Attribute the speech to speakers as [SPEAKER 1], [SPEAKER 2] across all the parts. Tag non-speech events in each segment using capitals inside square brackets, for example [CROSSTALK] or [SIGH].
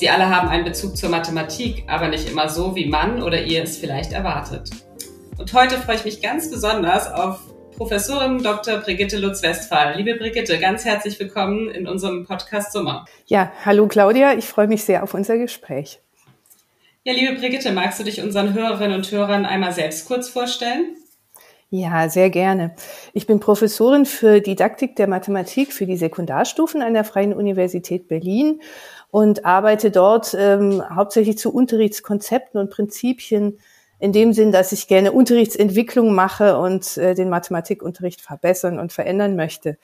[SPEAKER 1] Sie alle haben einen Bezug zur Mathematik, aber nicht immer so, wie man oder ihr es vielleicht erwartet. Und heute freue ich mich ganz besonders auf Professorin Dr. Brigitte Lutz-Westphal. Liebe Brigitte, ganz herzlich willkommen in unserem Podcast Sommer.
[SPEAKER 2] Ja, hallo Claudia, ich freue mich sehr auf unser Gespräch.
[SPEAKER 1] Ja, liebe Brigitte, magst du dich unseren Hörerinnen und Hörern einmal selbst kurz vorstellen?
[SPEAKER 2] Ja, sehr gerne. Ich bin Professorin für Didaktik der Mathematik für die Sekundarstufen an der Freien Universität Berlin und arbeite dort ähm, hauptsächlich zu Unterrichtskonzepten und Prinzipien in dem Sinn, dass ich gerne Unterrichtsentwicklung mache und äh, den Mathematikunterricht verbessern und verändern möchte.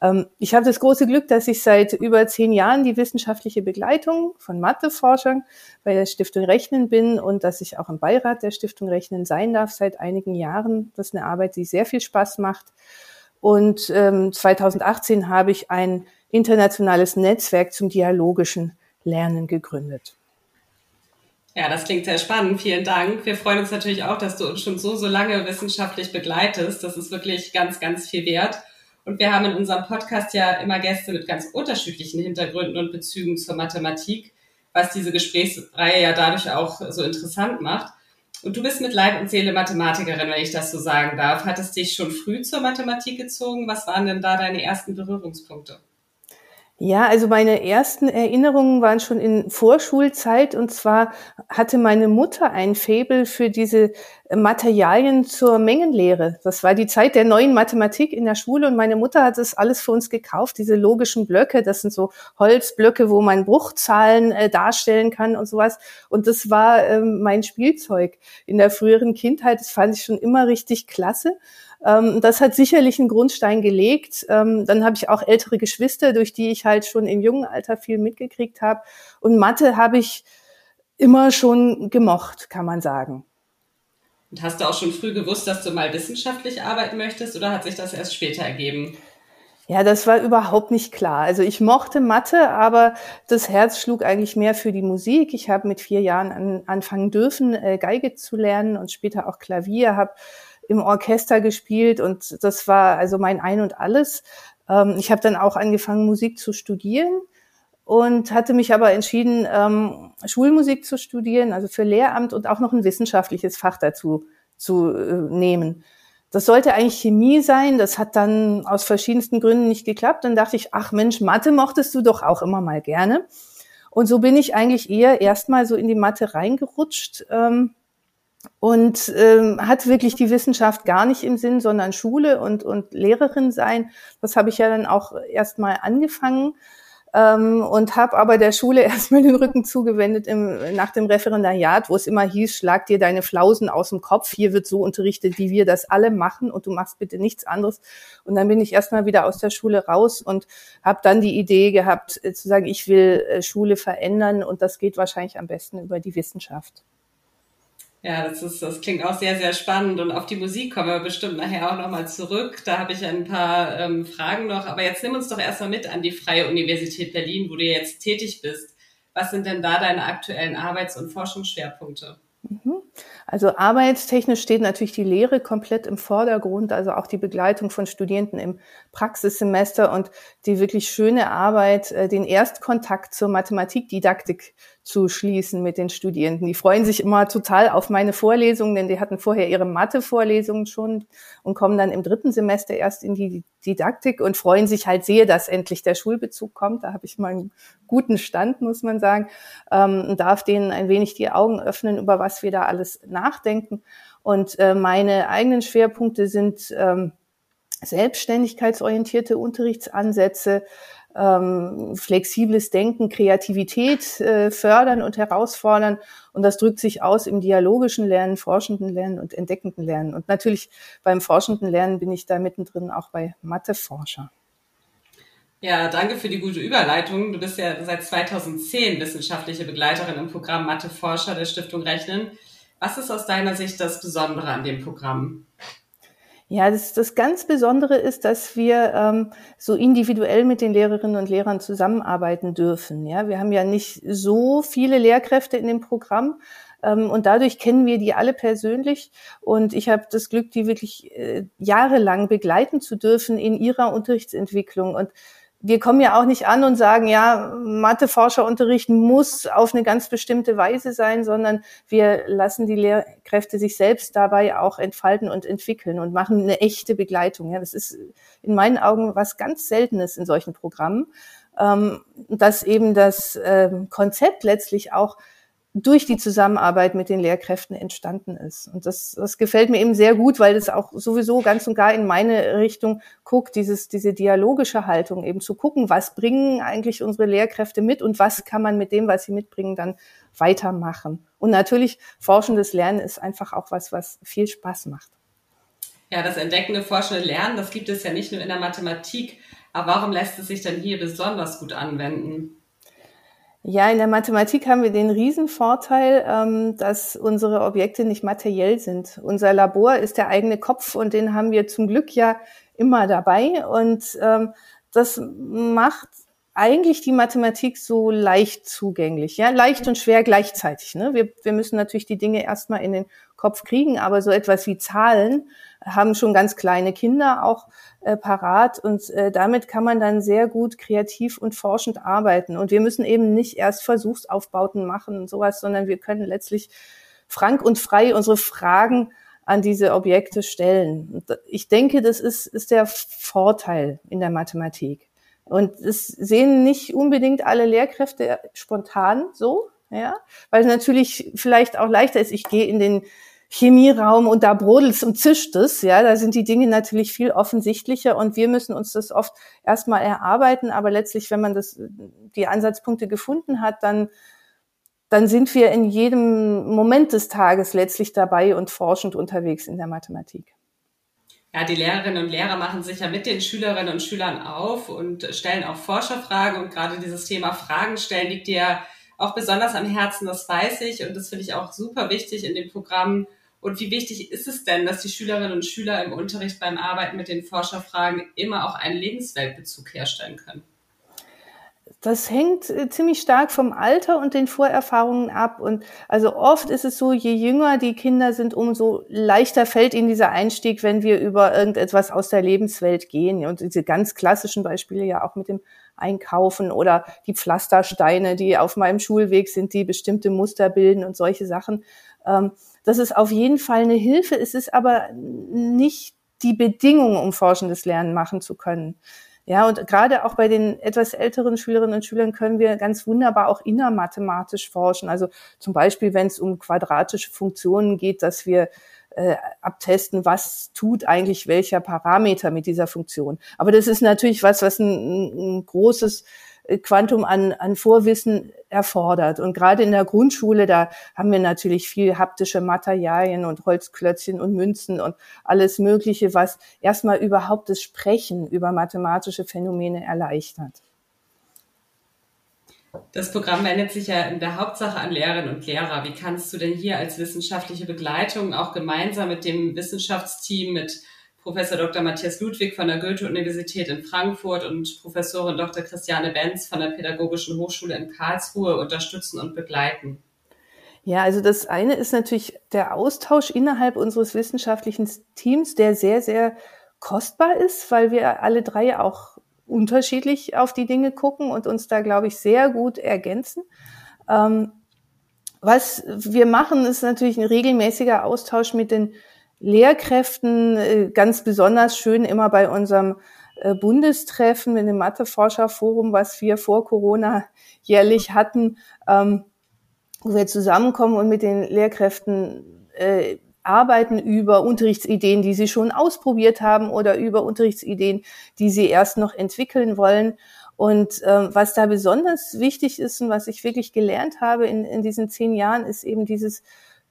[SPEAKER 2] Ähm, ich habe das große Glück, dass ich seit über zehn Jahren die wissenschaftliche Begleitung von Matheforschern bei der Stiftung Rechnen bin und dass ich auch im Beirat der Stiftung Rechnen sein darf seit einigen Jahren. Das ist eine Arbeit, die sehr viel Spaß macht. Und ähm, 2018 habe ich ein internationales Netzwerk zum dialogischen Lernen gegründet.
[SPEAKER 1] Ja, das klingt sehr spannend. Vielen Dank. Wir freuen uns natürlich auch, dass du uns schon so, so lange wissenschaftlich begleitest. Das ist wirklich ganz, ganz viel wert. Und wir haben in unserem Podcast ja immer Gäste mit ganz unterschiedlichen Hintergründen und Bezügen zur Mathematik, was diese Gesprächsreihe ja dadurch auch so interessant macht. Und du bist mit Leib und Seele Mathematikerin, wenn ich das so sagen darf. Hattest dich schon früh zur Mathematik gezogen? Was waren denn da deine ersten Berührungspunkte?
[SPEAKER 2] Ja, also meine ersten Erinnerungen waren schon in Vorschulzeit. Und zwar hatte meine Mutter ein Faible für diese Materialien zur Mengenlehre. Das war die Zeit der neuen Mathematik in der Schule. Und meine Mutter hat das alles für uns gekauft, diese logischen Blöcke, das sind so Holzblöcke, wo man Bruchzahlen äh, darstellen kann und sowas. Und das war ähm, mein Spielzeug. In der früheren Kindheit, das fand ich schon immer richtig klasse ähm, das hat sicherlich einen Grundstein gelegt. Ähm, dann habe ich auch ältere Geschwister, durch die ich halt schon im jungen Alter viel mitgekriegt habe. Und Mathe habe ich immer schon gemocht, kann man sagen.
[SPEAKER 1] Und hast du auch schon früh gewusst, dass du mal wissenschaftlich arbeiten möchtest oder hat sich das erst später ergeben?
[SPEAKER 2] Ja, das war überhaupt nicht klar. Also ich mochte Mathe, aber das Herz schlug eigentlich mehr für die Musik. Ich habe mit vier Jahren an, anfangen dürfen, äh, Geige zu lernen und später auch Klavier, habe im Orchester gespielt und das war also mein Ein und alles. Ähm, ich habe dann auch angefangen, Musik zu studieren und hatte mich aber entschieden, ähm, Schulmusik zu studieren, also für Lehramt und auch noch ein wissenschaftliches Fach dazu zu äh, nehmen. Das sollte eigentlich Chemie sein, das hat dann aus verschiedensten Gründen nicht geklappt. Dann dachte ich, ach Mensch, Mathe mochtest du doch auch immer mal gerne. Und so bin ich eigentlich eher erstmal so in die Mathe reingerutscht. Ähm, und ähm, hat wirklich die Wissenschaft gar nicht im Sinn, sondern Schule und, und Lehrerin sein. Das habe ich ja dann auch erstmal angefangen ähm, und habe aber der Schule [LAUGHS] erstmal den Rücken zugewendet im, nach dem Referendariat, wo es immer hieß, schlag dir deine Flausen aus dem Kopf, hier wird so unterrichtet, wie wir das alle machen und du machst bitte nichts anderes. Und dann bin ich erstmal wieder aus der Schule raus und habe dann die Idee gehabt, äh, zu sagen, ich will äh, Schule verändern und das geht wahrscheinlich am besten über die Wissenschaft.
[SPEAKER 1] Ja, das ist, das klingt auch sehr, sehr spannend und auf die Musik kommen wir bestimmt nachher auch nochmal zurück. Da habe ich ein paar ähm, Fragen noch. Aber jetzt nimm uns doch erstmal mit an die Freie Universität Berlin, wo du jetzt tätig bist. Was sind denn da deine aktuellen Arbeits- und Forschungsschwerpunkte?
[SPEAKER 2] Mhm. Also arbeitstechnisch steht natürlich die Lehre komplett im Vordergrund, also auch die Begleitung von Studierenden im Praxissemester und die wirklich schöne Arbeit, äh, den Erstkontakt zur Mathematikdidaktik zu schließen mit den Studierenden. Die freuen sich immer total auf meine Vorlesungen, denn die hatten vorher ihre Mathe-Vorlesungen schon und kommen dann im dritten Semester erst in die Didaktik und freuen sich halt sehr, dass endlich der Schulbezug kommt. Da habe ich mal einen guten Stand, muss man sagen, ähm, darf denen ein wenig die Augen öffnen, über was wir da alles nachdenken. Und äh, meine eigenen Schwerpunkte sind ähm, selbstständigkeitsorientierte Unterrichtsansätze, ähm, flexibles Denken, Kreativität äh, fördern und herausfordern. Und das drückt sich aus im dialogischen Lernen, forschenden Lernen und entdeckenden Lernen. Und natürlich beim forschenden Lernen bin ich da mittendrin auch bei Matheforscher.
[SPEAKER 1] Ja, danke für die gute Überleitung. Du bist ja seit 2010 wissenschaftliche Begleiterin im Programm Matheforscher der Stiftung Rechnen. Was ist aus deiner Sicht das Besondere an dem Programm?
[SPEAKER 2] Ja, das, das ganz Besondere ist, dass wir ähm, so individuell mit den Lehrerinnen und Lehrern zusammenarbeiten dürfen. Ja, wir haben ja nicht so viele Lehrkräfte in dem Programm, ähm, und dadurch kennen wir die alle persönlich. Und ich habe das Glück, die wirklich äh, jahrelang begleiten zu dürfen in ihrer Unterrichtsentwicklung. Und wir kommen ja auch nicht an und sagen, ja, Matheforscherunterricht muss auf eine ganz bestimmte Weise sein, sondern wir lassen die Lehrkräfte sich selbst dabei auch entfalten und entwickeln und machen eine echte Begleitung. Ja, das ist in meinen Augen was ganz Seltenes in solchen Programmen, ähm, dass eben das ähm, Konzept letztlich auch durch die Zusammenarbeit mit den Lehrkräften entstanden ist. Und das, das gefällt mir eben sehr gut, weil das auch sowieso ganz und gar in meine Richtung guckt, dieses, diese dialogische Haltung eben zu gucken, was bringen eigentlich unsere Lehrkräfte mit und was kann man mit dem, was sie mitbringen, dann weitermachen. Und natürlich forschendes Lernen ist einfach auch was, was viel Spaß macht.
[SPEAKER 1] Ja, das entdeckende, forschende Lernen, das gibt es ja nicht nur in der Mathematik. Aber warum lässt es sich denn hier besonders gut anwenden?
[SPEAKER 2] Ja, in der Mathematik haben wir den Riesenvorteil, ähm, dass unsere Objekte nicht materiell sind. Unser Labor ist der eigene Kopf und den haben wir zum Glück ja immer dabei. Und ähm, das macht eigentlich die Mathematik so leicht zugänglich, ja, leicht und schwer gleichzeitig. Ne? Wir, wir müssen natürlich die Dinge erstmal in den Kopf kriegen, aber so etwas wie Zahlen haben schon ganz kleine Kinder auch äh, parat und äh, damit kann man dann sehr gut kreativ und forschend arbeiten. Und wir müssen eben nicht erst Versuchsaufbauten machen und sowas, sondern wir können letztlich frank und frei unsere Fragen an diese Objekte stellen. Ich denke, das ist, ist der Vorteil in der Mathematik. Und es sehen nicht unbedingt alle Lehrkräfte spontan so, ja, weil es natürlich vielleicht auch leichter ist. Ich gehe in den Chemieraum und da brodelt's und zischt es, ja, da sind die Dinge natürlich viel offensichtlicher und wir müssen uns das oft erstmal erarbeiten, aber letztlich, wenn man das, die Ansatzpunkte gefunden hat, dann, dann sind wir in jedem Moment des Tages letztlich dabei und forschend unterwegs in der Mathematik.
[SPEAKER 1] Ja, die Lehrerinnen und Lehrer machen sich ja mit den Schülerinnen und Schülern auf und stellen auch Forscherfragen. Und gerade dieses Thema Fragen stellen liegt dir auch besonders am Herzen, das weiß ich. Und das finde ich auch super wichtig in dem Programm. Und wie wichtig ist es denn, dass die Schülerinnen und Schüler im Unterricht beim Arbeiten mit den Forscherfragen immer auch einen Lebensweltbezug herstellen können?
[SPEAKER 2] Das hängt äh, ziemlich stark vom Alter und den Vorerfahrungen ab. Und also oft ist es so, je jünger die Kinder sind, umso leichter fällt ihnen dieser Einstieg, wenn wir über irgendetwas aus der Lebenswelt gehen. Und diese ganz klassischen Beispiele ja auch mit dem Einkaufen oder die Pflastersteine, die auf meinem Schulweg sind, die bestimmte Muster bilden und solche Sachen. Ähm, das ist auf jeden Fall eine Hilfe. Es ist aber nicht die Bedingung, um forschendes Lernen machen zu können. Ja, und gerade auch bei den etwas älteren Schülerinnen und Schülern können wir ganz wunderbar auch innermathematisch forschen. Also zum Beispiel, wenn es um quadratische Funktionen geht, dass wir äh, abtesten, was tut eigentlich welcher Parameter mit dieser Funktion. Aber das ist natürlich was, was ein, ein großes Quantum an, an Vorwissen erfordert. Und gerade in der Grundschule, da haben wir natürlich viel haptische Materialien und Holzklötzchen und Münzen und alles Mögliche, was erstmal überhaupt das Sprechen über mathematische Phänomene erleichtert.
[SPEAKER 1] Das Programm wendet sich ja in der Hauptsache an Lehrerinnen und Lehrer. Wie kannst du denn hier als wissenschaftliche Begleitung auch gemeinsam mit dem Wissenschaftsteam, mit Professor Dr. Matthias Ludwig von der Goethe-Universität in Frankfurt und Professorin Dr. Christiane Benz von der Pädagogischen Hochschule in Karlsruhe unterstützen und begleiten?
[SPEAKER 2] Ja, also das eine ist natürlich der Austausch innerhalb unseres wissenschaftlichen Teams, der sehr, sehr kostbar ist, weil wir alle drei auch unterschiedlich auf die Dinge gucken und uns da, glaube ich, sehr gut ergänzen. Ähm, was wir machen, ist natürlich ein regelmäßiger Austausch mit den Lehrkräften äh, ganz besonders schön immer bei unserem äh, Bundestreffen mit dem Matheforscherforum, was wir vor Corona jährlich hatten, ähm, wo wir zusammenkommen und mit den Lehrkräften äh, arbeiten über Unterrichtsideen, die sie schon ausprobiert haben oder über Unterrichtsideen, die sie erst noch entwickeln wollen. Und äh, was da besonders wichtig ist und was ich wirklich gelernt habe in, in diesen zehn Jahren, ist eben dieses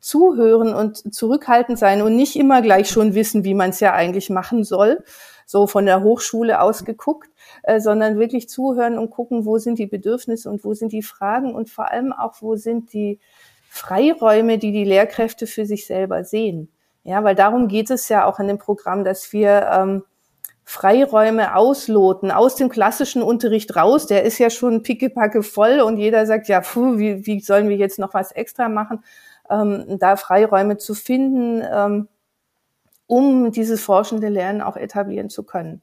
[SPEAKER 2] zuhören und zurückhaltend sein und nicht immer gleich schon wissen, wie man es ja eigentlich machen soll, so von der Hochschule aus geguckt, äh, sondern wirklich zuhören und gucken, wo sind die Bedürfnisse und wo sind die Fragen und vor allem auch, wo sind die Freiräume, die die Lehrkräfte für sich selber sehen. Ja, weil darum geht es ja auch in dem Programm, dass wir ähm, Freiräume ausloten aus dem klassischen Unterricht raus. Der ist ja schon pickepacke voll und jeder sagt, ja, puh, wie, wie sollen wir jetzt noch was extra machen? Ähm, da Freiräume zu finden, ähm, um dieses forschende Lernen auch etablieren zu können.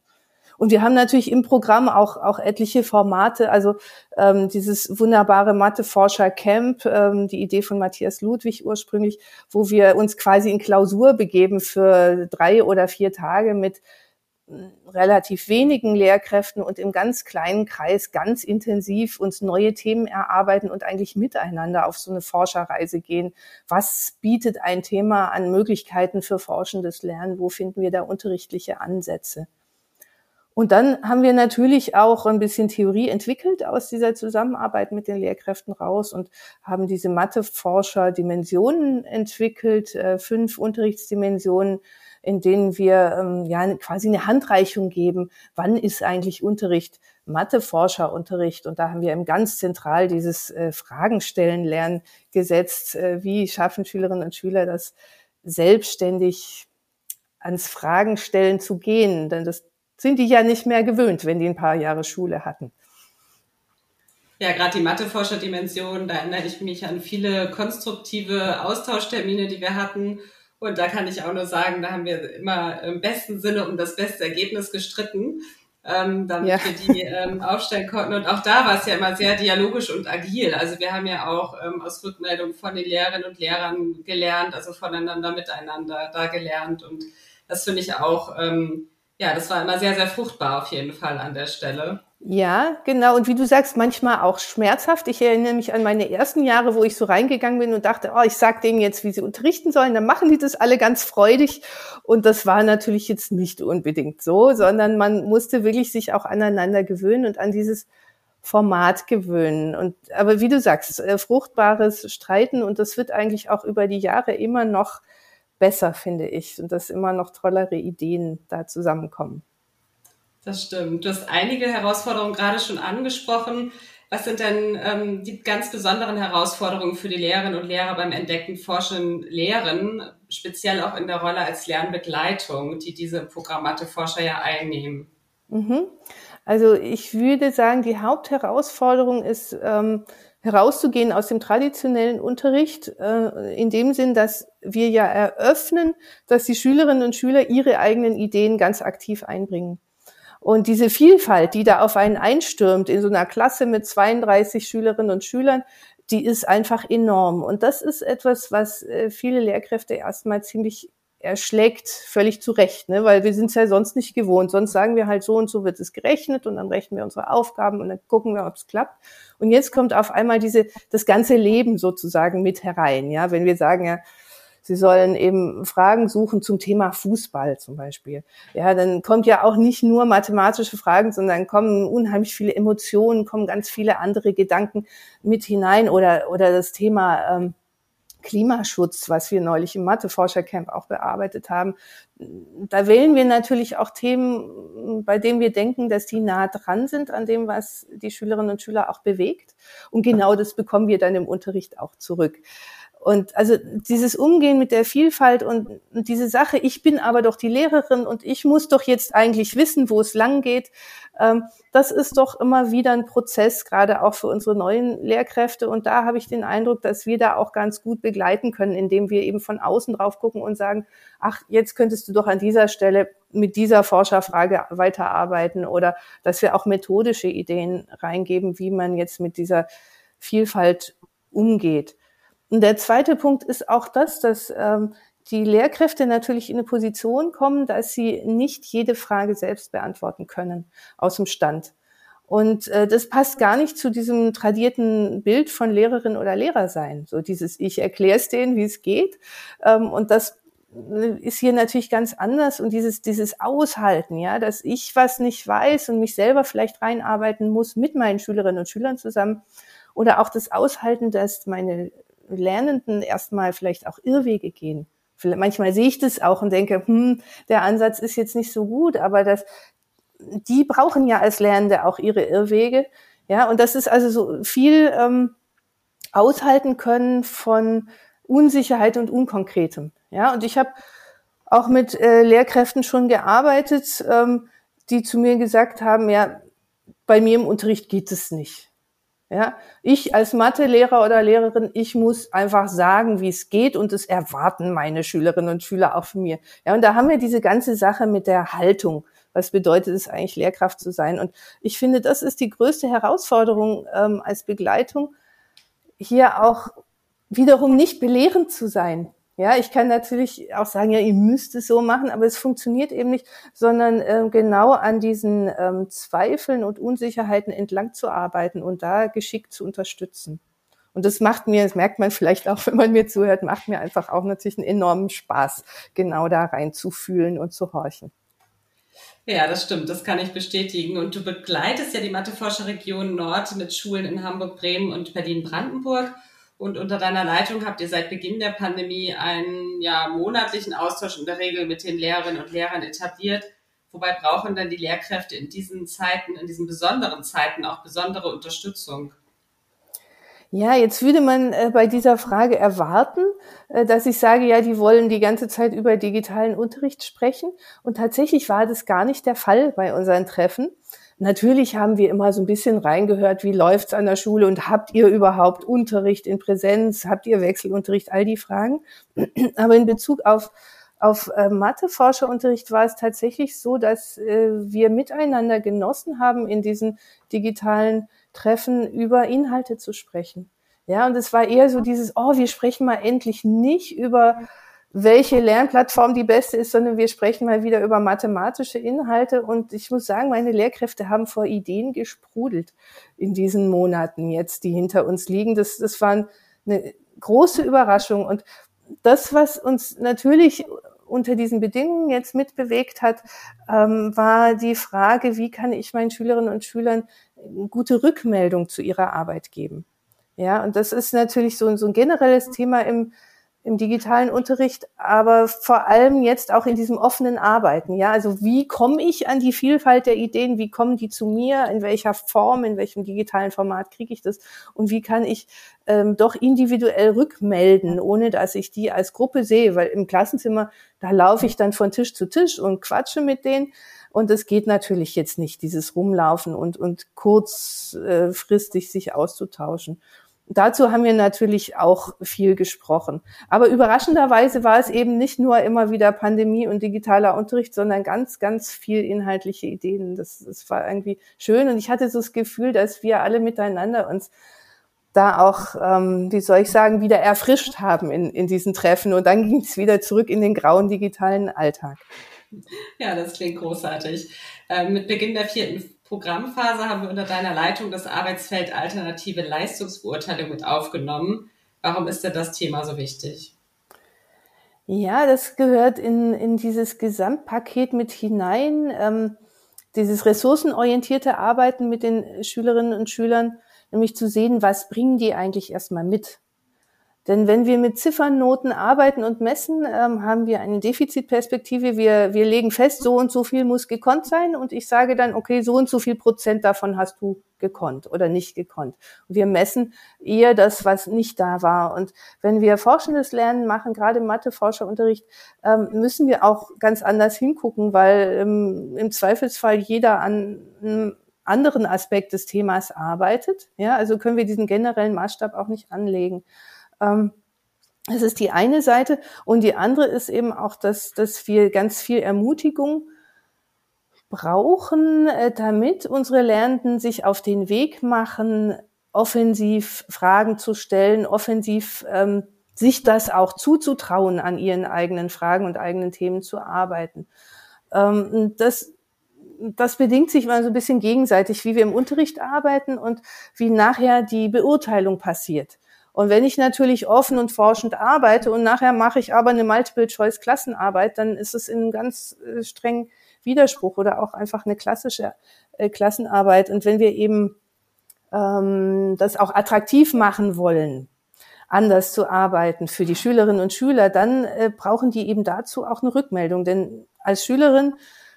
[SPEAKER 2] Und wir haben natürlich im Programm auch, auch etliche Formate, also ähm, dieses wunderbare Mathe-Forscher-Camp, ähm, die Idee von Matthias Ludwig ursprünglich, wo wir uns quasi in Klausur begeben für drei oder vier Tage mit relativ wenigen Lehrkräften und im ganz kleinen Kreis ganz intensiv uns neue Themen erarbeiten und eigentlich miteinander auf so eine Forscherreise gehen. Was bietet ein Thema an Möglichkeiten für forschendes Lernen? Wo finden wir da unterrichtliche Ansätze? Und dann haben wir natürlich auch ein bisschen Theorie entwickelt aus dieser Zusammenarbeit mit den Lehrkräften raus und haben diese Matheforscher Dimensionen entwickelt, äh, fünf Unterrichtsdimensionen, in denen wir ähm, ja quasi eine Handreichung geben, wann ist eigentlich Unterricht Matheforscherunterricht? Und da haben wir eben ganz zentral dieses äh, Fragenstellen lernen gesetzt, äh, wie schaffen Schülerinnen und Schüler das selbstständig ans Fragenstellen zu gehen, denn das sind die ja nicht mehr gewöhnt, wenn die ein paar Jahre Schule hatten.
[SPEAKER 1] Ja, gerade die Matheforscher-Dimension, da erinnere ich mich an viele konstruktive Austauschtermine, die wir hatten und da kann ich auch nur sagen, da haben wir immer im besten Sinne um das beste Ergebnis gestritten, ähm, damit ja. wir die ähm, aufstellen konnten. Und auch da war es ja immer sehr dialogisch und agil. Also wir haben ja auch ähm, aus Rückmeldung von den Lehrerinnen und Lehrern gelernt, also voneinander, miteinander da gelernt. Und das finde ich auch, ähm, ja, das war immer sehr, sehr fruchtbar auf jeden Fall an der Stelle.
[SPEAKER 2] Ja, genau. Und wie du sagst, manchmal auch schmerzhaft. Ich erinnere mich an meine ersten Jahre, wo ich so reingegangen bin und dachte, oh, ich sag denen jetzt, wie sie unterrichten sollen. Dann machen die das alle ganz freudig. Und das war natürlich jetzt nicht unbedingt so, sondern man musste wirklich sich auch aneinander gewöhnen und an dieses Format gewöhnen. Und, aber wie du sagst, äh, fruchtbares Streiten und das wird eigentlich auch über die Jahre immer noch besser, finde ich. Und dass immer noch tollere Ideen da zusammenkommen.
[SPEAKER 1] Das stimmt. Du hast einige Herausforderungen gerade schon angesprochen. Was sind denn ähm, die ganz besonderen Herausforderungen für die Lehrerinnen und Lehrer beim Entdecken, Forschen, Lehren, speziell auch in der Rolle als Lernbegleitung, die diese Programmateforscher ja einnehmen?
[SPEAKER 2] Mhm. Also ich würde sagen, die Hauptherausforderung ist, ähm, herauszugehen aus dem traditionellen Unterricht, äh, in dem Sinn, dass wir ja eröffnen, dass die Schülerinnen und Schüler ihre eigenen Ideen ganz aktiv einbringen. Und diese Vielfalt, die da auf einen einstürmt in so einer Klasse mit 32 Schülerinnen und Schülern, die ist einfach enorm. Und das ist etwas, was äh, viele Lehrkräfte erstmal ziemlich erschlägt, völlig zu Recht, ne? weil wir sind es ja sonst nicht gewohnt. Sonst sagen wir halt so und so wird es gerechnet und dann rechnen wir unsere Aufgaben und dann gucken wir, ob es klappt. Und jetzt kommt auf einmal diese, das ganze Leben sozusagen mit herein. Ja, wenn wir sagen, ja, Sie sollen eben Fragen suchen zum Thema Fußball zum Beispiel. Ja, dann kommt ja auch nicht nur mathematische Fragen, sondern kommen unheimlich viele Emotionen, kommen ganz viele andere Gedanken mit hinein oder, oder das Thema, ähm, Klimaschutz, was wir neulich im Matheforschercamp auch bearbeitet haben. Da wählen wir natürlich auch Themen, bei denen wir denken, dass die nah dran sind an dem, was die Schülerinnen und Schüler auch bewegt. Und genau das bekommen wir dann im Unterricht auch zurück. Und also dieses Umgehen mit der Vielfalt und, diese Sache, ich bin aber doch die Lehrerin und ich muss doch jetzt eigentlich wissen, wo es lang geht, ähm, das ist doch immer wieder ein Prozess, gerade auch für unsere neuen Lehrkräfte. Und da habe ich den Eindruck, dass wir da auch ganz gut begleiten können, indem wir eben von außen drauf gucken und sagen, ach, jetzt könntest du doch an dieser Stelle mit dieser Forscherfrage weiterarbeiten oder dass wir auch methodische Ideen reingeben, wie man jetzt mit dieser Vielfalt umgeht. Und der zweite Punkt ist auch das, dass ähm, die Lehrkräfte natürlich in eine Position kommen, dass sie nicht jede Frage selbst beantworten können aus dem Stand. Und äh, das passt gar nicht zu diesem tradierten Bild von Lehrerin oder Lehrer sein. So dieses, ich erkläre es denen, wie es geht. Ähm, und das äh, ist hier natürlich ganz anders. Und dieses, dieses Aushalten, ja, dass ich was nicht weiß und mich selber vielleicht reinarbeiten muss mit meinen Schülerinnen und Schülern zusammen. Oder auch das Aushalten, dass meine Lernenden erstmal vielleicht auch Irrwege gehen. Manchmal sehe ich das auch und denke, hm, der Ansatz ist jetzt nicht so gut, aber das, die brauchen ja als Lernende auch ihre Irrwege. Ja, und das ist also so viel ähm, aushalten können von Unsicherheit und Unkonkretem. Ja, und ich habe auch mit äh, Lehrkräften schon gearbeitet, ähm, die zu mir gesagt haben, ja, bei mir im Unterricht geht es nicht. Ja, ich als Mathelehrer oder Lehrerin, ich muss einfach sagen, wie es geht und das erwarten meine Schülerinnen und Schüler auch von mir. Ja, und da haben wir diese ganze Sache mit der Haltung. Was bedeutet es eigentlich, Lehrkraft zu sein? Und ich finde, das ist die größte Herausforderung ähm, als Begleitung, hier auch wiederum nicht belehrend zu sein. Ja, ich kann natürlich auch sagen, ja, ihr müsst es so machen, aber es funktioniert eben nicht, sondern ähm, genau an diesen ähm, Zweifeln und Unsicherheiten entlang zu arbeiten und da geschickt zu unterstützen. Und das macht mir, das merkt man vielleicht auch, [LAUGHS] wenn man mir zuhört, macht mir einfach auch natürlich einen enormen Spaß, genau da reinzufühlen und zu horchen.
[SPEAKER 1] Ja, das stimmt, das kann ich bestätigen. Und du begleitest ja die Matheforscherregion Nord mit Schulen in Hamburg, Bremen und Berlin-Brandenburg. Und unter deiner Leitung habt ihr seit Beginn der Pandemie einen ja, monatlichen Austausch in der Regel mit den Lehrerinnen und Lehrern etabliert. Wobei brauchen dann die Lehrkräfte in diesen Zeiten, in diesen besonderen Zeiten auch besondere Unterstützung?
[SPEAKER 2] Ja, jetzt würde man äh, bei dieser Frage erwarten, äh, dass ich sage, ja, die wollen die ganze Zeit über digitalen Unterricht sprechen. Und tatsächlich war das gar nicht der Fall bei unseren Treffen. Natürlich haben wir immer so ein bisschen reingehört, wie läuft's an der Schule und habt ihr überhaupt Unterricht in Präsenz, habt ihr Wechselunterricht, all die Fragen. [CLEARS THROAT] Aber in Bezug auf auf äh, Matheforscherunterricht war es tatsächlich so, dass äh, wir miteinander genossen haben, in diesen digitalen Treffen über Inhalte zu sprechen. Ja, und es war eher so dieses, oh, wir sprechen mal endlich nicht über welche Lernplattform die beste ist, sondern wir sprechen mal wieder über mathematische Inhalte. Und ich muss sagen, meine Lehrkräfte haben vor Ideen gesprudelt in diesen Monaten jetzt, die hinter uns liegen. Das, das war eine große Überraschung. Und das, was uns natürlich unter diesen Bedingungen jetzt mitbewegt hat, ähm, war die Frage, wie kann ich meinen Schülerinnen und Schülern gute Rückmeldung zu ihrer Arbeit geben? Ja, und das ist natürlich so, so ein generelles Thema im im digitalen Unterricht, aber vor allem jetzt auch in diesem offenen Arbeiten. Ja, also wie komme ich an die Vielfalt der Ideen? Wie kommen die zu mir? In welcher Form? In welchem digitalen Format kriege ich das? Und wie kann ich ähm, doch individuell rückmelden, ohne dass ich die als Gruppe sehe? Weil im Klassenzimmer da laufe ich dann von Tisch zu Tisch und quatsche mit denen. Und es geht natürlich jetzt nicht, dieses Rumlaufen und, und kurzfristig sich auszutauschen dazu haben wir natürlich auch viel gesprochen. Aber überraschenderweise war es eben nicht nur immer wieder Pandemie und digitaler Unterricht, sondern ganz, ganz viel inhaltliche Ideen. Das, das war irgendwie schön und ich hatte so das Gefühl, dass wir alle miteinander uns da auch, ähm, wie soll ich sagen, wieder erfrischt haben in, in diesen Treffen und dann ging es wieder zurück in den grauen digitalen Alltag.
[SPEAKER 1] Ja, das klingt großartig. Ähm, mit Beginn der vierten Programmphase haben wir unter deiner Leitung das Arbeitsfeld alternative Leistungsbeurteilung mit aufgenommen. Warum ist denn das Thema so wichtig?
[SPEAKER 2] Ja, das gehört in, in dieses Gesamtpaket mit hinein. Ähm, dieses ressourcenorientierte Arbeiten mit den Schülerinnen und Schülern, nämlich zu sehen, was bringen die eigentlich erstmal mit. Denn wenn wir mit Ziffernnoten arbeiten und messen, ähm, haben wir eine Defizitperspektive. Wir, wir legen fest, so und so viel muss gekonnt sein und ich sage dann, okay, so und so viel Prozent davon hast du gekonnt oder nicht gekonnt. Und wir messen eher das, was nicht da war. Und wenn wir forschendes Lernen machen, gerade im Mathe-Forscherunterricht, ähm, müssen wir auch ganz anders hingucken, weil ähm, im Zweifelsfall jeder an einem anderen Aspekt des Themas arbeitet. Ja, also können wir diesen generellen Maßstab auch nicht anlegen. Ähm, das ist die eine Seite. Und die andere ist eben auch, dass, dass wir ganz viel Ermutigung brauchen, äh, damit unsere Lernenden sich auf den Weg machen, offensiv Fragen zu stellen, offensiv ähm, sich das auch zuzutrauen, an ihren eigenen Fragen und eigenen Themen zu arbeiten. Ähm, das, das bedingt sich mal so ein bisschen gegenseitig, wie wir im Unterricht arbeiten und wie nachher die Beurteilung passiert. Und wenn ich natürlich offen und forschend arbeite und nachher mache ich aber eine Multiple-Choice-Klassenarbeit, dann ist es in ganz äh, strengen Widerspruch oder auch einfach eine klassische äh, Klassenarbeit. Und wenn wir eben ähm, das auch attraktiv machen wollen, anders zu arbeiten für die Schülerinnen und Schüler, dann äh, brauchen die eben dazu auch eine Rückmeldung. Denn als Schülerin,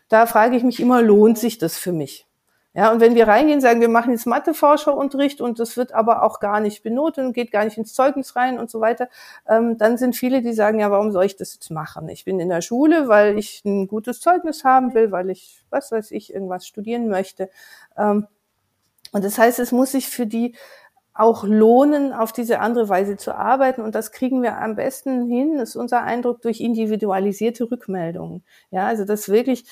[SPEAKER 2] da frage ich mich immer, lohnt sich das für mich? Ja, und wenn wir reingehen, sagen, wir machen jetzt Matheforscherunterricht und das wird aber auch gar nicht benotet und geht gar nicht ins Zeugnis rein und so weiter, ähm, dann sind viele, die sagen, ja, warum soll ich das jetzt machen? Ich bin in der Schule, weil ich ein gutes Zeugnis haben will, weil ich, was weiß ich, irgendwas studieren möchte. Ähm, und das heißt, es muss sich für die auch lohnen, auf diese andere Weise zu arbeiten. Und das kriegen wir am besten hin, ist unser Eindruck, durch individualisierte Rückmeldungen. Ja, also das wirklich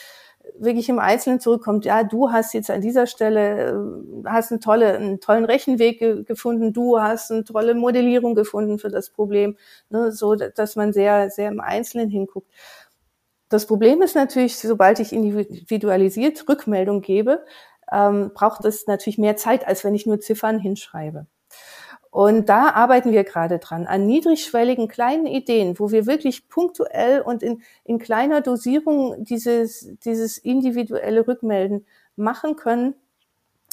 [SPEAKER 2] wirklich im Einzelnen zurückkommt, ja, du hast jetzt an dieser Stelle, äh, hast einen, tolle, einen tollen Rechenweg ge gefunden, du hast eine tolle Modellierung gefunden für das Problem, ne, so dass man sehr, sehr im Einzelnen hinguckt. Das Problem ist natürlich, sobald ich individualisiert Rückmeldung gebe, ähm, braucht es natürlich mehr Zeit, als wenn ich nur Ziffern hinschreibe. Und da arbeiten wir gerade dran, an niedrigschwelligen kleinen Ideen, wo wir wirklich punktuell und in, in kleiner Dosierung dieses, dieses individuelle Rückmelden machen können.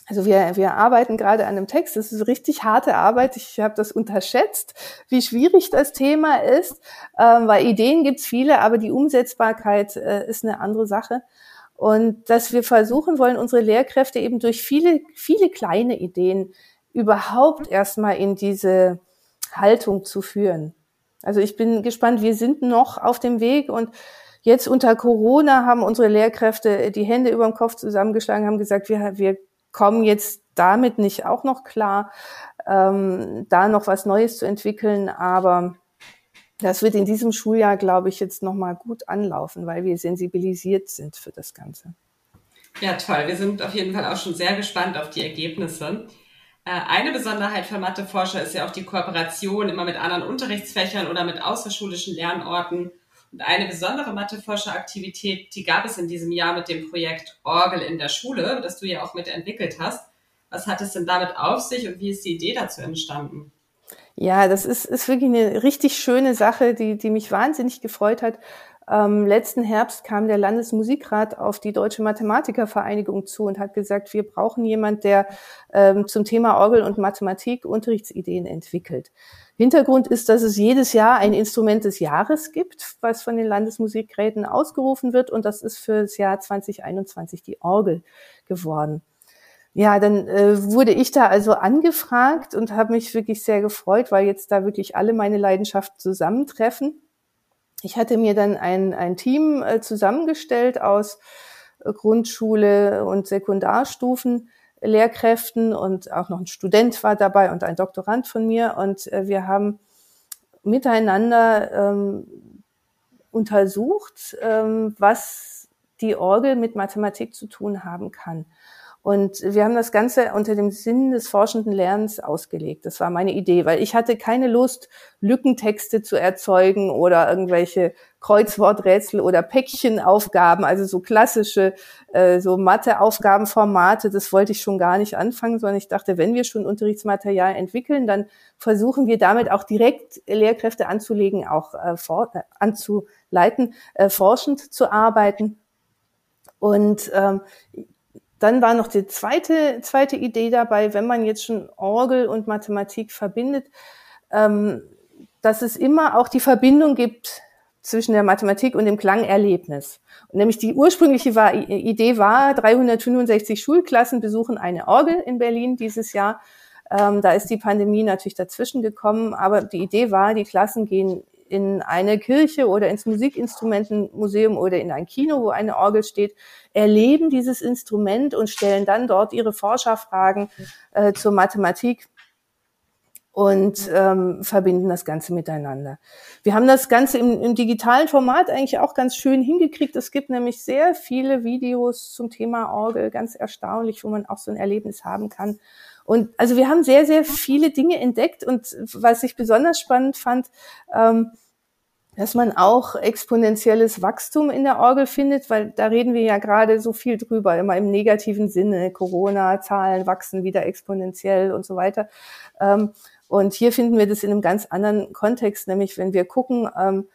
[SPEAKER 2] Also wir, wir arbeiten gerade an einem Text. Das ist richtig harte Arbeit. Ich habe das unterschätzt, wie schwierig das Thema ist, äh, weil Ideen gibt's viele, aber die Umsetzbarkeit äh, ist eine andere Sache. Und dass wir versuchen wollen, unsere Lehrkräfte eben durch viele, viele kleine Ideen überhaupt erstmal in diese Haltung zu führen. Also ich bin gespannt, wir sind noch auf dem Weg und jetzt unter Corona haben unsere Lehrkräfte die Hände über dem Kopf zusammengeschlagen, haben gesagt, wir, wir kommen jetzt damit nicht auch noch klar, ähm, da noch was Neues zu entwickeln, aber das wird in diesem Schuljahr, glaube ich, jetzt nochmal gut anlaufen, weil wir sensibilisiert sind für das Ganze.
[SPEAKER 1] Ja, toll. Wir sind auf jeden Fall auch schon sehr gespannt auf die Ergebnisse. Äh, eine Besonderheit für Matheforscher ist ja auch die Kooperation immer mit anderen Unterrichtsfächern oder mit außerschulischen Lernorten. Und eine besondere Matheforscheraktivität, die gab es in diesem Jahr mit dem Projekt Orgel in der Schule, das du ja auch mitentwickelt hast. Was hat es denn damit auf sich und wie ist die Idee dazu entstanden?
[SPEAKER 2] Ja, das ist, ist wirklich eine richtig schöne Sache, die, die mich wahnsinnig gefreut hat. Ähm, letzten Herbst kam der Landesmusikrat auf die Deutsche Mathematikervereinigung zu und hat gesagt, wir brauchen jemand, der ähm, zum Thema Orgel und Mathematik Unterrichtsideen entwickelt. Hintergrund ist, dass es jedes Jahr ein Instrument des Jahres gibt, was von den Landesmusikräten ausgerufen wird. Und das ist für das Jahr 2021 die Orgel geworden. Ja, dann äh, wurde ich da also angefragt und habe mich wirklich sehr gefreut, weil jetzt da wirklich alle meine Leidenschaften zusammentreffen ich hatte mir dann ein, ein Team äh, zusammengestellt aus äh, Grundschule und Sekundarstufen. Lehrkräften und auch noch ein Student war dabei und ein Doktorand von mir. Und äh, wir haben miteinander ähm, untersucht, ähm, was die Orgel mit Mathematik zu tun haben kann. Und wir haben das Ganze unter dem Sinn des forschenden Lernens ausgelegt. Das war meine Idee, weil ich hatte keine Lust, Lückentexte zu erzeugen oder irgendwelche Kreuzworträtsel oder Päckchenaufgaben, also so klassische äh, so Matheaufgabenformate. Das wollte ich schon gar nicht anfangen, sondern ich dachte, wenn wir schon Unterrichtsmaterial entwickeln, dann versuchen wir damit auch direkt Lehrkräfte anzulegen, auch äh, äh, anzuleiten, äh, forschend zu arbeiten. Und ähm, dann war noch die zweite, zweite Idee dabei, wenn man jetzt schon Orgel und Mathematik verbindet, ähm, dass es immer auch die Verbindung gibt zwischen der Mathematik und dem Klangerlebnis. Und nämlich die ursprüngliche war, Idee war, 365 Schulklassen besuchen eine Orgel in Berlin dieses Jahr. Ähm, da ist die Pandemie natürlich dazwischen gekommen, aber die Idee war, die Klassen gehen in eine Kirche oder ins Musikinstrumentenmuseum oder in ein Kino, wo eine Orgel steht, erleben dieses Instrument und stellen dann dort ihre Forscherfragen äh, zur Mathematik und ähm, verbinden das Ganze miteinander. Wir haben das Ganze im, im, digitalen Format eigentlich auch ganz schön hingekriegt. Es gibt nämlich sehr viele Videos zum Thema Orgel, ganz erstaunlich, wo man auch so ein Erlebnis haben kann. Und also wir haben sehr, sehr viele Dinge entdeckt und was ich besonders spannend fand, ähm, dass man auch exponentielles Wachstum in der Orgel findet, weil da reden wir ja gerade so viel drüber, immer im negativen Sinne. Corona-Zahlen wachsen wieder exponentiell und so weiter. Ähm, und hier finden wir das in einem ganz anderen Kontext, nämlich wenn wir gucken, ähm,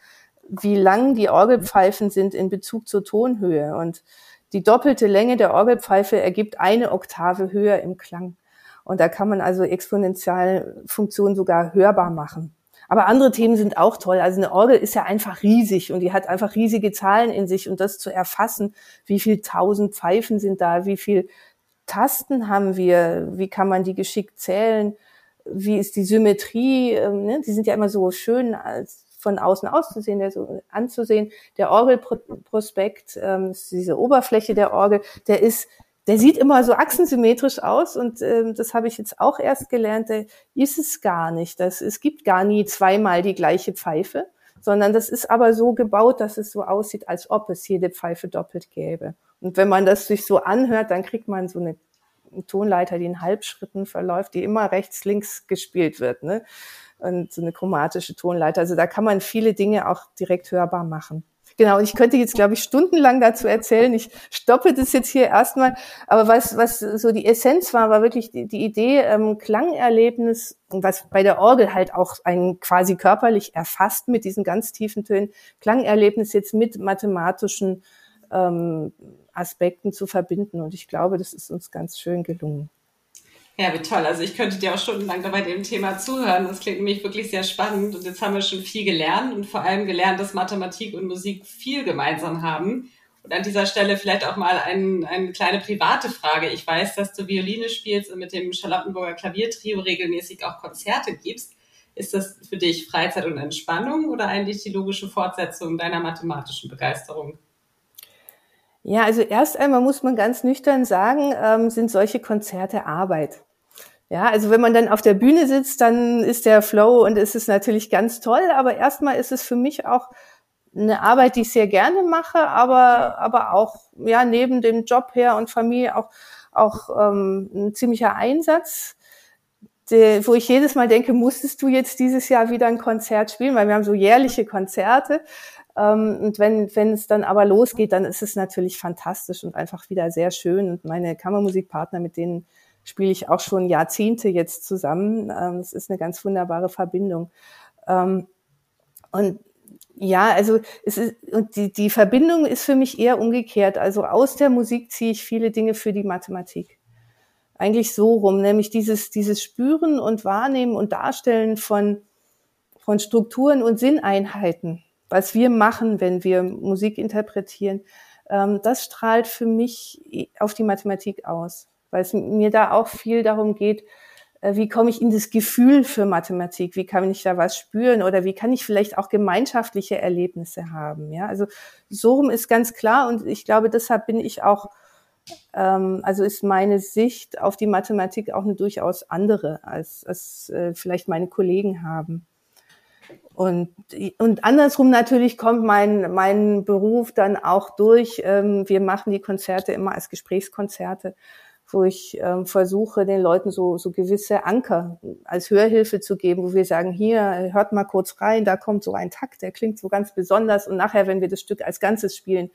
[SPEAKER 2] wie lang die Orgelpfeifen sind in Bezug zur Tonhöhe. Und die doppelte Länge der Orgelpfeife ergibt eine Oktave höher im Klang. Und da kann man also Exponentialfunktionen sogar hörbar machen. Aber andere Themen sind auch toll. Also eine Orgel ist ja einfach riesig und die hat einfach riesige Zahlen in sich und das zu erfassen, wie viel tausend Pfeifen sind da, wie viel Tasten haben wir? Wie kann man die geschickt zählen? Wie ist die Symmetrie? Ähm, ne? Die sind ja immer so schön als von außen auszusehen, der so anzusehen. Der Orgelprospekt, ähm, diese Oberfläche der Orgel, der ist der sieht immer so achsensymmetrisch aus und ähm, das habe ich jetzt auch erst gelernt, der ist es gar nicht. Das, es gibt gar nie zweimal die gleiche Pfeife, sondern das ist aber so gebaut, dass es so aussieht, als ob es jede Pfeife doppelt gäbe. Und wenn man das sich so anhört, dann kriegt man so eine Tonleiter, die in Halbschritten verläuft, die immer rechts, links gespielt wird. Ne? Und so eine chromatische Tonleiter. Also da kann man viele Dinge auch direkt hörbar machen. Genau, und ich könnte jetzt, glaube ich, stundenlang dazu erzählen. Ich stoppe das jetzt hier erstmal. Aber was, was so die Essenz war, war wirklich die, die Idee, ähm, Klangerlebnis, was bei der Orgel halt auch ein quasi körperlich erfasst mit diesen ganz tiefen Tönen, Klangerlebnis jetzt mit mathematischen ähm, Aspekten zu verbinden. Und ich glaube, das ist uns ganz schön gelungen.
[SPEAKER 1] Ja, wie toll. Also ich könnte dir auch stundenlang bei dem Thema zuhören. Das klingt nämlich wirklich sehr spannend. Und jetzt haben wir schon viel gelernt und vor allem gelernt, dass Mathematik und Musik viel gemeinsam haben. Und an dieser Stelle vielleicht auch mal ein, eine kleine private Frage. Ich weiß, dass du Violine spielst und mit dem Charlottenburger Klaviertrio regelmäßig auch Konzerte gibst. Ist das für dich Freizeit und Entspannung oder eigentlich die logische Fortsetzung deiner mathematischen Begeisterung?
[SPEAKER 2] Ja, also erst einmal muss man ganz nüchtern sagen, ähm, sind solche Konzerte Arbeit. Ja, also wenn man dann auf der Bühne sitzt, dann ist der Flow und es ist natürlich ganz toll, aber erstmal ist es für mich auch eine Arbeit, die ich sehr gerne mache, aber, aber auch, ja, neben dem Job her und Familie auch, auch ähm, ein ziemlicher Einsatz, die, wo ich jedes Mal denke, musstest du jetzt dieses Jahr wieder ein Konzert spielen, weil wir haben so jährliche Konzerte ähm, und wenn, wenn es dann aber losgeht, dann ist es natürlich fantastisch und einfach wieder sehr schön. Und meine Kammermusikpartner, mit denen spiele ich auch schon Jahrzehnte jetzt zusammen. Ähm, es ist eine ganz wunderbare Verbindung. Ähm, und ja, also es ist, und die, die Verbindung ist für mich eher umgekehrt. Also aus der Musik ziehe ich viele Dinge für die Mathematik. Eigentlich so rum, nämlich dieses, dieses Spüren und Wahrnehmen und Darstellen von, von Strukturen und Sinneinheiten was wir machen, wenn wir Musik interpretieren, ähm, das strahlt für mich auf die Mathematik aus, weil es mir da auch viel darum geht, äh, wie komme ich in das Gefühl für Mathematik, wie kann ich da was spüren oder wie kann ich vielleicht auch gemeinschaftliche Erlebnisse haben. Ja, also so rum ist ganz klar und ich glaube, deshalb bin ich auch ähm, also ist meine Sicht auf die Mathematik auch eine durchaus andere, als, als äh, vielleicht meine Kollegen haben. Und, und andersrum natürlich kommt mein, mein Beruf dann auch durch. Ähm, wir machen die Konzerte immer als Gesprächskonzerte, wo ich ähm, versuche, den Leuten so, so gewisse Anker als Hörhilfe zu geben, wo wir sagen, hier, hört mal kurz rein, da kommt so ein Takt, der klingt so ganz besonders. Und nachher, wenn wir das Stück als Ganzes spielen,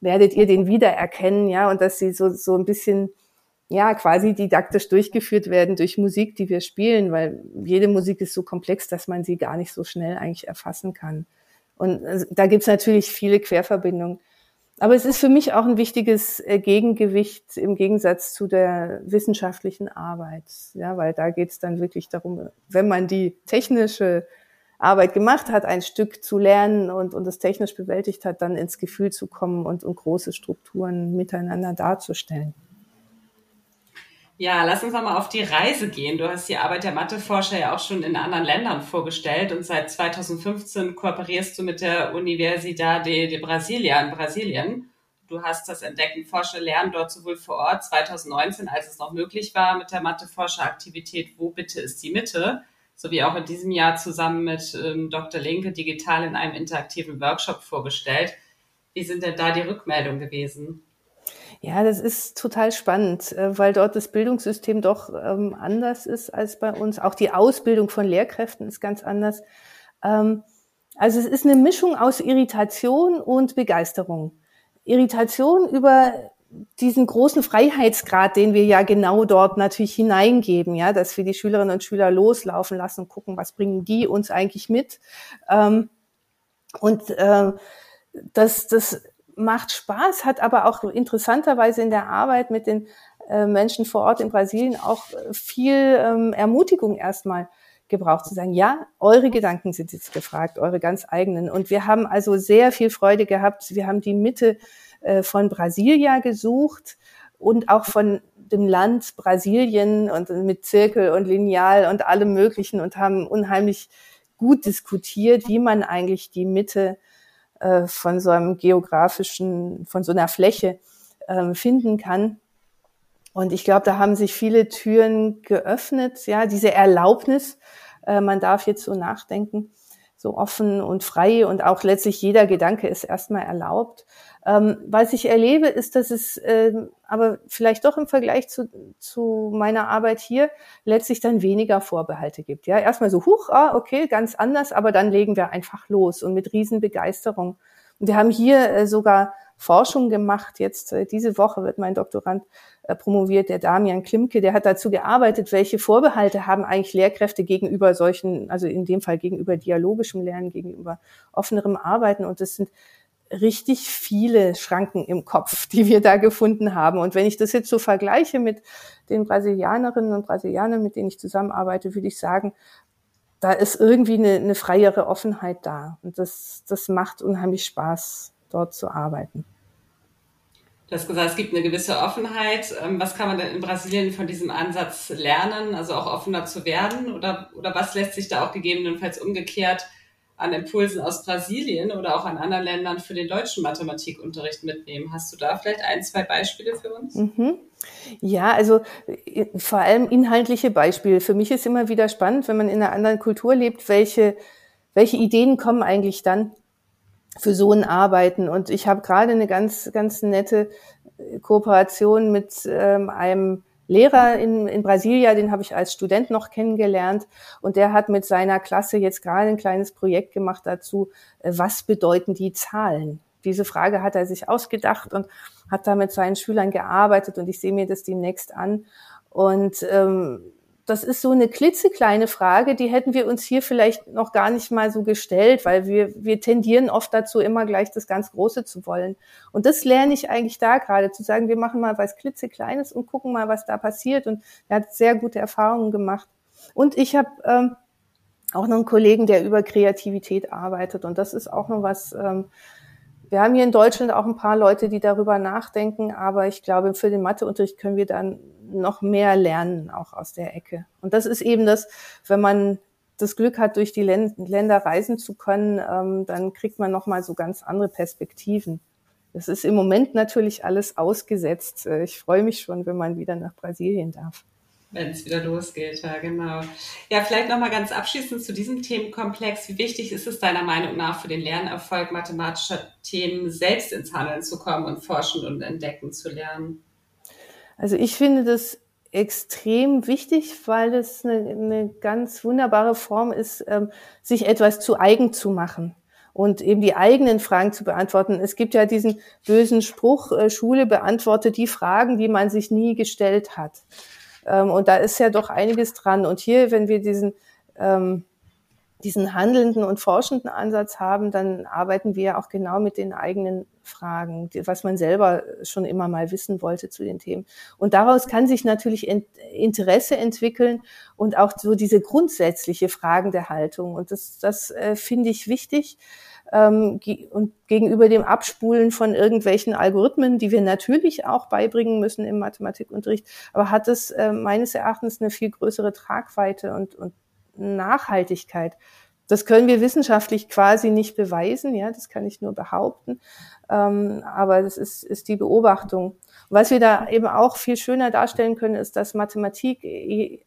[SPEAKER 2] werdet ihr den wiedererkennen, ja, und dass sie so, so ein bisschen ja, quasi didaktisch durchgeführt werden durch Musik, die wir spielen, weil jede Musik ist so komplex, dass man sie gar nicht so schnell eigentlich erfassen kann. Und äh, da gibt's natürlich viele Querverbindungen. Aber es ist für mich auch ein wichtiges äh, Gegengewicht im Gegensatz zu der wissenschaftlichen Arbeit. Ja, weil da geht's dann wirklich darum, wenn man die technische Arbeit gemacht hat, ein Stück zu lernen und, und das technisch bewältigt hat, dann ins Gefühl zu kommen und, und große Strukturen miteinander darzustellen.
[SPEAKER 1] Ja, lass uns nochmal auf die Reise gehen. Du hast die Arbeit der Matheforscher ja auch schon in anderen Ländern vorgestellt und seit 2015 kooperierst du mit der Universidade de Brasilia in Brasilien. Du hast das Entdecken, Forschen, Lernen dort sowohl vor Ort 2019, als es noch möglich war, mit der Matheforscher-Aktivität Wo bitte ist die Mitte, sowie auch in diesem Jahr zusammen mit ähm, Dr. Linke digital in einem interaktiven Workshop vorgestellt. Wie sind denn da die Rückmeldungen gewesen?
[SPEAKER 2] Ja, das ist total spannend, äh, weil dort das Bildungssystem doch ähm, anders ist als bei uns. Auch die Ausbildung von Lehrkräften ist ganz anders. Ähm, also es ist eine Mischung aus Irritation und Begeisterung. Irritation über diesen großen Freiheitsgrad, den wir ja genau dort natürlich hineingeben, ja, dass wir die Schülerinnen und Schüler loslaufen lassen und gucken, was bringen die uns eigentlich mit. Ähm, und äh, das, das macht Spaß, hat aber auch interessanterweise in der Arbeit mit den äh, Menschen vor Ort in Brasilien auch viel ähm, Ermutigung erstmal gebraucht zu sagen, ja, eure Gedanken sind jetzt gefragt, eure ganz eigenen. Und wir haben also sehr viel Freude gehabt. Wir haben die Mitte äh, von Brasilia gesucht und auch von dem Land Brasilien und mit Zirkel und Lineal und allem Möglichen und haben unheimlich gut diskutiert, wie man eigentlich die Mitte äh, von so einem geografischen, von so einer Fläche äh, finden kann. Und ich glaube, da haben sich viele Türen geöffnet, ja, diese Erlaubnis, äh, man darf jetzt so nachdenken, so offen und frei und auch letztlich jeder Gedanke ist erstmal erlaubt. Ähm, was ich erlebe, ist, dass es äh, aber vielleicht doch im Vergleich zu, zu meiner Arbeit hier letztlich dann weniger Vorbehalte gibt. Ja, erstmal so, huch, ah, okay, ganz anders, aber dann legen wir einfach los und mit Riesenbegeisterung. Und wir haben hier äh, sogar Forschung gemacht. Jetzt äh, diese Woche wird mein Doktorand äh, promoviert, der Damian Klimke, der hat dazu gearbeitet, welche Vorbehalte haben eigentlich Lehrkräfte gegenüber solchen, also in dem Fall gegenüber dialogischem Lernen, gegenüber offenerem Arbeiten. Und das sind richtig viele Schranken im Kopf, die wir da gefunden haben. Und wenn ich das jetzt so vergleiche mit den Brasilianerinnen und Brasilianern, mit denen ich zusammenarbeite, würde ich sagen, da ist irgendwie eine, eine freiere Offenheit da. Und das, das macht unheimlich Spaß, dort zu arbeiten.
[SPEAKER 1] Du hast gesagt, es gibt eine gewisse Offenheit. Ähm, was kann man denn in Brasilien von diesem Ansatz lernen, also auch offener zu werden? Oder, oder was lässt sich da auch gegebenenfalls umgekehrt an Impulsen aus Brasilien oder auch an anderen Ländern für den deutschen Mathematikunterricht mitnehmen. Hast du da vielleicht ein, zwei Beispiele für uns?
[SPEAKER 2] Mhm. Ja, also äh, vor allem inhaltliche Beispiele. Für mich ist immer wieder spannend, wenn man in einer anderen Kultur lebt, welche, welche Ideen kommen eigentlich dann für so ein Arbeiten. Und ich habe gerade eine ganz, ganz nette Kooperation mit ähm, einem Lehrer in, in Brasilia, den habe ich als Student noch kennengelernt und der hat mit seiner Klasse jetzt gerade ein kleines Projekt gemacht dazu, äh, was bedeuten die Zahlen? Diese Frage hat er sich ausgedacht und hat da mit seinen Schülern gearbeitet und ich sehe mir das demnächst an. Und ähm, das ist so eine klitzekleine Frage, die hätten wir uns hier vielleicht noch gar nicht mal so gestellt, weil wir, wir tendieren oft dazu, immer gleich das ganz Große zu wollen. Und das lerne ich eigentlich da gerade, zu sagen, wir machen mal was klitzekleines und gucken mal, was da passiert. Und er hat sehr gute Erfahrungen gemacht. Und ich habe ähm, auch noch einen Kollegen, der über Kreativität arbeitet. Und das ist auch noch was, ähm, wir haben hier in Deutschland auch ein paar Leute, die darüber nachdenken, aber ich glaube, für den Matheunterricht können wir dann noch mehr lernen, auch aus der Ecke. Und das ist eben das, wenn man das Glück hat, durch die Länder reisen zu können, ähm, dann kriegt man nochmal so ganz andere Perspektiven. Das ist im Moment natürlich alles ausgesetzt. Äh, ich freue mich schon, wenn man wieder nach Brasilien darf.
[SPEAKER 1] Wenn es wieder losgeht, ja, genau. Ja, vielleicht nochmal ganz abschließend zu diesem Themenkomplex. Wie wichtig ist es deiner Meinung nach für den Lernerfolg mathematischer Themen, selbst ins Handeln zu kommen und forschen und entdecken zu lernen?
[SPEAKER 2] Also ich finde das extrem wichtig, weil es eine, eine ganz wunderbare Form ist, ähm, sich etwas zu eigen zu machen und eben die eigenen Fragen zu beantworten. Es gibt ja diesen bösen Spruch, äh, Schule beantwortet die Fragen, die man sich nie gestellt hat. Ähm, und da ist ja doch einiges dran. Und hier, wenn wir diesen ähm, diesen handelnden und forschenden Ansatz haben, dann arbeiten wir auch genau mit den eigenen Fragen, was man selber schon immer mal wissen wollte zu den Themen. Und daraus kann sich natürlich Interesse entwickeln und auch so diese grundsätzliche Fragen der Haltung. Und das, das äh, finde ich wichtig. Ähm, und gegenüber dem Abspulen von irgendwelchen Algorithmen, die wir natürlich auch beibringen müssen im Mathematikunterricht, aber hat es äh, meines Erachtens eine viel größere Tragweite und, und Nachhaltigkeit. Das können wir wissenschaftlich quasi nicht beweisen, ja, das kann ich nur behaupten. Ähm, aber das ist, ist die Beobachtung. was wir da eben auch viel schöner darstellen können, ist, dass Mathematik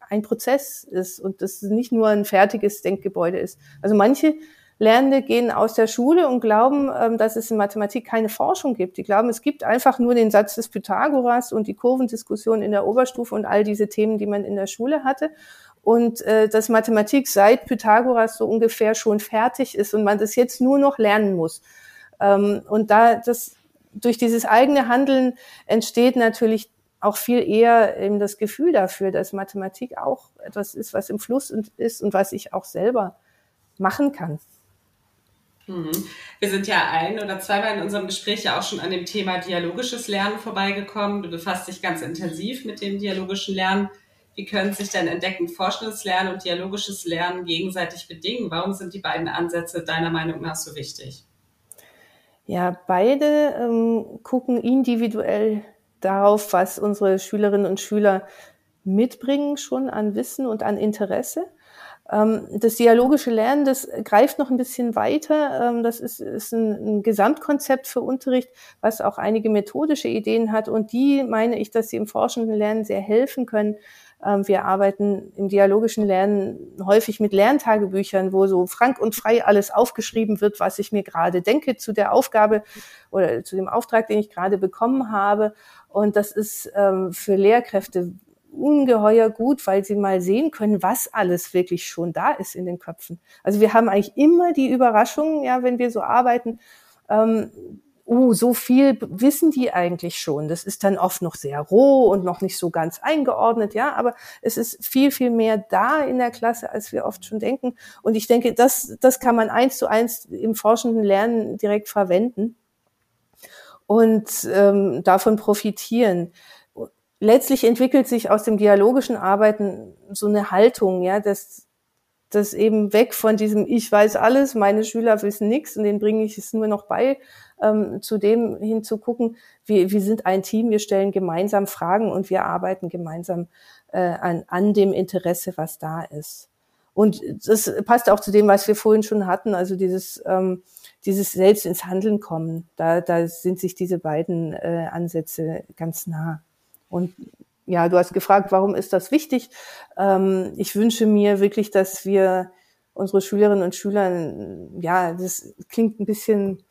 [SPEAKER 2] ein Prozess ist und das nicht nur ein fertiges Denkgebäude ist. Also manche Lernende gehen aus der Schule und glauben, ähm, dass es in Mathematik keine Forschung gibt. Die glauben, es gibt einfach nur den Satz des Pythagoras und die Kurvendiskussion in der Oberstufe und all diese Themen, die man in der Schule hatte und äh, dass Mathematik seit Pythagoras so ungefähr schon fertig ist und man das jetzt nur noch lernen muss. Ähm, und da das durch dieses eigene Handeln entsteht natürlich auch viel eher eben das Gefühl dafür, dass Mathematik auch etwas ist, was im Fluss ist und was ich auch selber machen kann.
[SPEAKER 1] Mhm. Wir sind ja ein oder zweimal in unserem Gespräch ja auch schon an dem Thema dialogisches Lernen vorbeigekommen. Du befasst dich ganz intensiv mit dem dialogischen Lernen. Wie können sich denn entdeckend forschendes Lernen und dialogisches Lernen gegenseitig bedingen? Warum sind die beiden Ansätze deiner Meinung nach so wichtig?
[SPEAKER 2] Ja, beide ähm, gucken individuell darauf, was unsere Schülerinnen und Schüler mitbringen schon an Wissen und an Interesse. Ähm, das dialogische Lernen, das greift noch ein bisschen weiter. Ähm, das ist, ist ein, ein, Gesamtkonzept für Unterricht, was auch einige methodische Ideen hat. Und die meine ich, dass sie im forschenden Lernen sehr helfen können. Ähm, wir arbeiten im dialogischen Lernen häufig mit Lerntagebüchern, wo so frank und frei alles aufgeschrieben wird, was ich mir gerade denke zu der Aufgabe oder zu dem Auftrag, den ich gerade bekommen habe. Und das ist für Lehrkräfte ungeheuer gut, weil sie mal sehen können, was alles wirklich schon da ist in den Köpfen. Also wir haben eigentlich immer die Überraschung, ja, wenn wir so arbeiten, ähm, uh, so viel wissen die eigentlich schon. Das ist dann oft noch sehr roh und noch nicht so ganz eingeordnet, ja, aber es ist viel, viel mehr da in der Klasse, als wir oft schon denken. Und ich denke, das, das kann man eins zu eins im forschenden Lernen direkt verwenden und ähm, davon profitieren letztlich entwickelt sich aus dem dialogischen Arbeiten so eine Haltung, ja, dass das eben weg von diesem Ich weiß alles, meine Schüler wissen nichts und denen bringe ich es nur noch bei, ähm, zu dem hinzugucken, wir, wir sind ein Team, wir stellen gemeinsam Fragen und wir arbeiten gemeinsam äh, an, an dem Interesse, was da ist. Und das passt auch zu dem, was wir vorhin schon hatten, also dieses, ähm, dieses selbst ins Handeln kommen. Da, da sind sich diese beiden äh, Ansätze ganz nah. Und ja, du hast gefragt, warum ist das wichtig? Ähm, ich wünsche mir wirklich, dass wir unsere Schülerinnen und Schüler, ja, das klingt ein bisschen,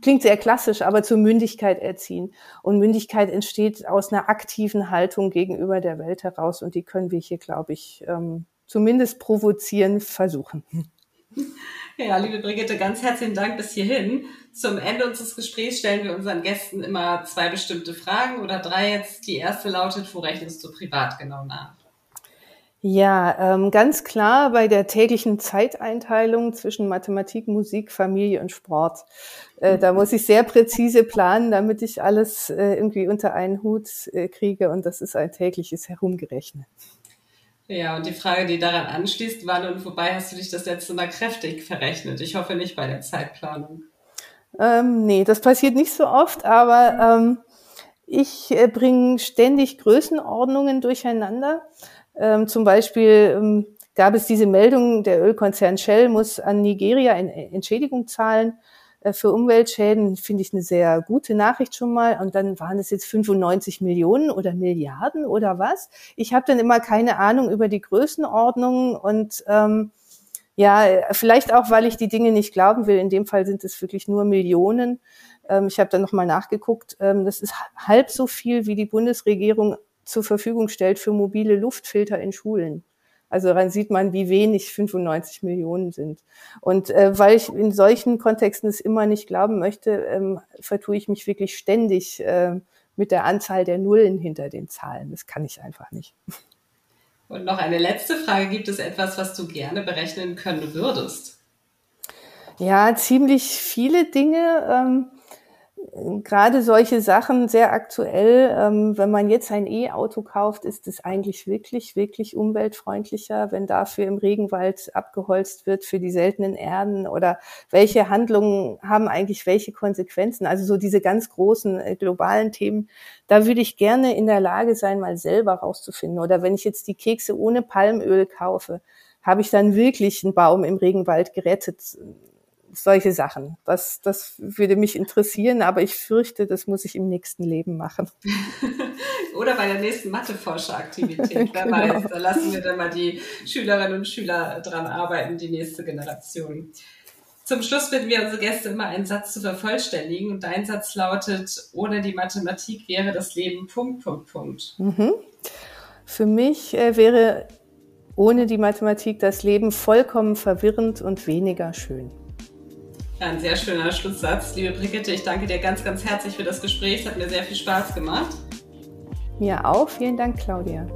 [SPEAKER 2] klingt sehr klassisch, aber zur Mündigkeit erziehen. Und Mündigkeit entsteht aus einer aktiven Haltung gegenüber der Welt heraus. Und die können wir hier, glaube ich, ähm, zumindest provozieren versuchen. [LAUGHS]
[SPEAKER 1] Ja, liebe Brigitte, ganz herzlichen Dank bis hierhin. Zum Ende unseres Gesprächs stellen wir unseren Gästen immer zwei bestimmte Fragen oder drei jetzt. Die erste lautet, wo rechnest du privat genau nach?
[SPEAKER 2] Ja, ähm, ganz klar bei der täglichen Zeiteinteilung zwischen Mathematik, Musik, Familie und Sport. Äh, da muss ich sehr präzise planen, damit ich alles äh, irgendwie unter einen Hut äh, kriege und das ist ein tägliches Herumgerechnet.
[SPEAKER 1] Ja, und die Frage, die daran anschließt, wann und wobei hast du dich das letzte Mal kräftig verrechnet? Ich hoffe nicht bei der Zeitplanung.
[SPEAKER 2] Ähm, nee, das passiert nicht so oft, aber ähm, ich äh, bringe ständig Größenordnungen durcheinander. Ähm, zum Beispiel ähm, gab es diese Meldung, der Ölkonzern Shell muss an Nigeria eine Entschädigung zahlen äh, für Umweltschäden finde ich eine sehr gute Nachricht schon mal. Und dann waren es jetzt 95 Millionen oder Milliarden oder was. Ich habe dann immer keine Ahnung über die Größenordnung und ähm, ja, vielleicht auch, weil ich die Dinge nicht glauben will. In dem Fall sind es wirklich nur Millionen. Ähm, ich habe dann nochmal nachgeguckt. Ähm, das ist halb so viel, wie die Bundesregierung zur Verfügung stellt für mobile Luftfilter in Schulen. Also daran sieht man, wie wenig 95 Millionen sind. Und äh, weil ich in solchen Kontexten es immer nicht glauben möchte, ähm, vertue ich mich wirklich ständig äh, mit der Anzahl der Nullen hinter den Zahlen. Das kann ich einfach nicht.
[SPEAKER 1] Und noch eine letzte Frage. Gibt es etwas, was du gerne berechnen können würdest?
[SPEAKER 2] Ja, ziemlich viele Dinge. Ähm, gerade solche Sachen sehr aktuell. Ähm, wenn man jetzt ein E-Auto kauft, ist es eigentlich wirklich, wirklich umweltfreundlicher, wenn dafür im Regenwald abgeholzt wird für die seltenen Erden oder welche Handlungen haben eigentlich welche Konsequenzen? Also so diese ganz großen äh, globalen Themen, da würde ich gerne in der Lage sein, mal selber rauszufinden. Oder wenn ich jetzt die Kekse ohne Palmöl kaufe, habe ich dann wirklich einen Baum im Regenwald gerettet? Solche Sachen. Das, das würde mich interessieren, aber ich fürchte, das muss ich im nächsten Leben machen. [LAUGHS]
[SPEAKER 1] Oder bei der nächsten Matheforscheraktivität. [LAUGHS] Wer genau. weiß, da lassen wir dann mal die Schülerinnen und Schüler dran arbeiten, die nächste Generation. Zum Schluss bitten wir unsere Gäste immer einen Satz zu vervollständigen und dein Satz lautet, ohne die Mathematik wäre das Leben Punkt, Punkt, Punkt. Mhm.
[SPEAKER 2] Für mich äh, wäre ohne die Mathematik das Leben vollkommen verwirrend und weniger schön.
[SPEAKER 1] Ein sehr schöner Schlusssatz. Liebe Brigitte, ich danke dir ganz, ganz herzlich für das Gespräch. Es hat mir sehr viel Spaß gemacht.
[SPEAKER 2] Mir auch. Vielen Dank, Claudia.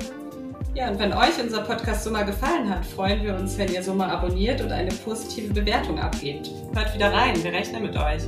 [SPEAKER 1] Ja, und wenn euch unser Podcast so mal gefallen hat, freuen wir uns, wenn ihr so mal abonniert und eine positive Bewertung abgebt. Hört wieder rein, wir rechnen mit euch.